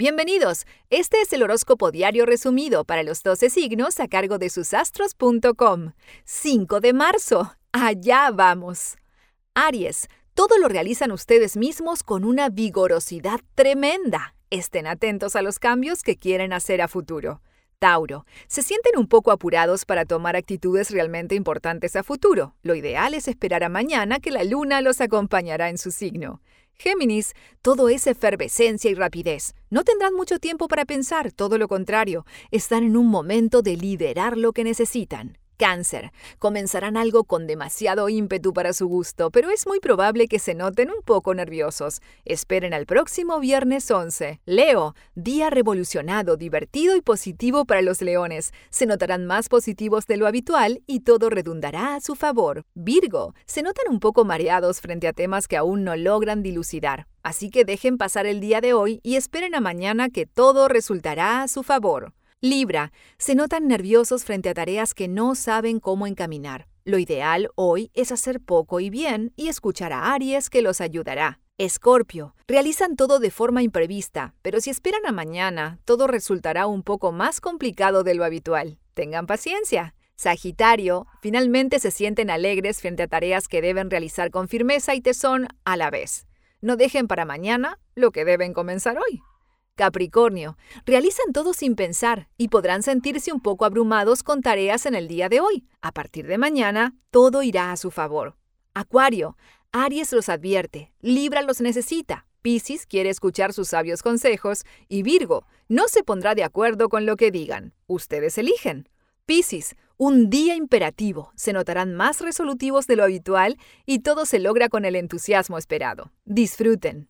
Bienvenidos. Este es el horóscopo diario resumido para los 12 signos a cargo de susastros.com. 5 de marzo. Allá vamos. Aries. Todo lo realizan ustedes mismos con una vigorosidad tremenda. Estén atentos a los cambios que quieren hacer a futuro. Tauro, se sienten un poco apurados para tomar actitudes realmente importantes a futuro. Lo ideal es esperar a mañana que la luna los acompañará en su signo. Géminis, todo es efervescencia y rapidez. No tendrán mucho tiempo para pensar, todo lo contrario, están en un momento de liderar lo que necesitan. Cáncer. Comenzarán algo con demasiado ímpetu para su gusto, pero es muy probable que se noten un poco nerviosos. Esperen al próximo viernes 11. Leo. Día revolucionado, divertido y positivo para los leones. Se notarán más positivos de lo habitual y todo redundará a su favor. Virgo. Se notan un poco mareados frente a temas que aún no logran dilucidar. Así que dejen pasar el día de hoy y esperen a mañana que todo resultará a su favor. Libra, se notan nerviosos frente a tareas que no saben cómo encaminar. Lo ideal hoy es hacer poco y bien y escuchar a Aries que los ayudará. Escorpio, realizan todo de forma imprevista, pero si esperan a mañana, todo resultará un poco más complicado de lo habitual. Tengan paciencia. Sagitario, finalmente se sienten alegres frente a tareas que deben realizar con firmeza y tesón a la vez. No dejen para mañana lo que deben comenzar hoy. Capricornio, realizan todo sin pensar y podrán sentirse un poco abrumados con tareas en el día de hoy. A partir de mañana, todo irá a su favor. Acuario, Aries los advierte, Libra los necesita, Piscis quiere escuchar sus sabios consejos y Virgo no se pondrá de acuerdo con lo que digan. Ustedes eligen. Piscis, un día imperativo, se notarán más resolutivos de lo habitual y todo se logra con el entusiasmo esperado. Disfruten.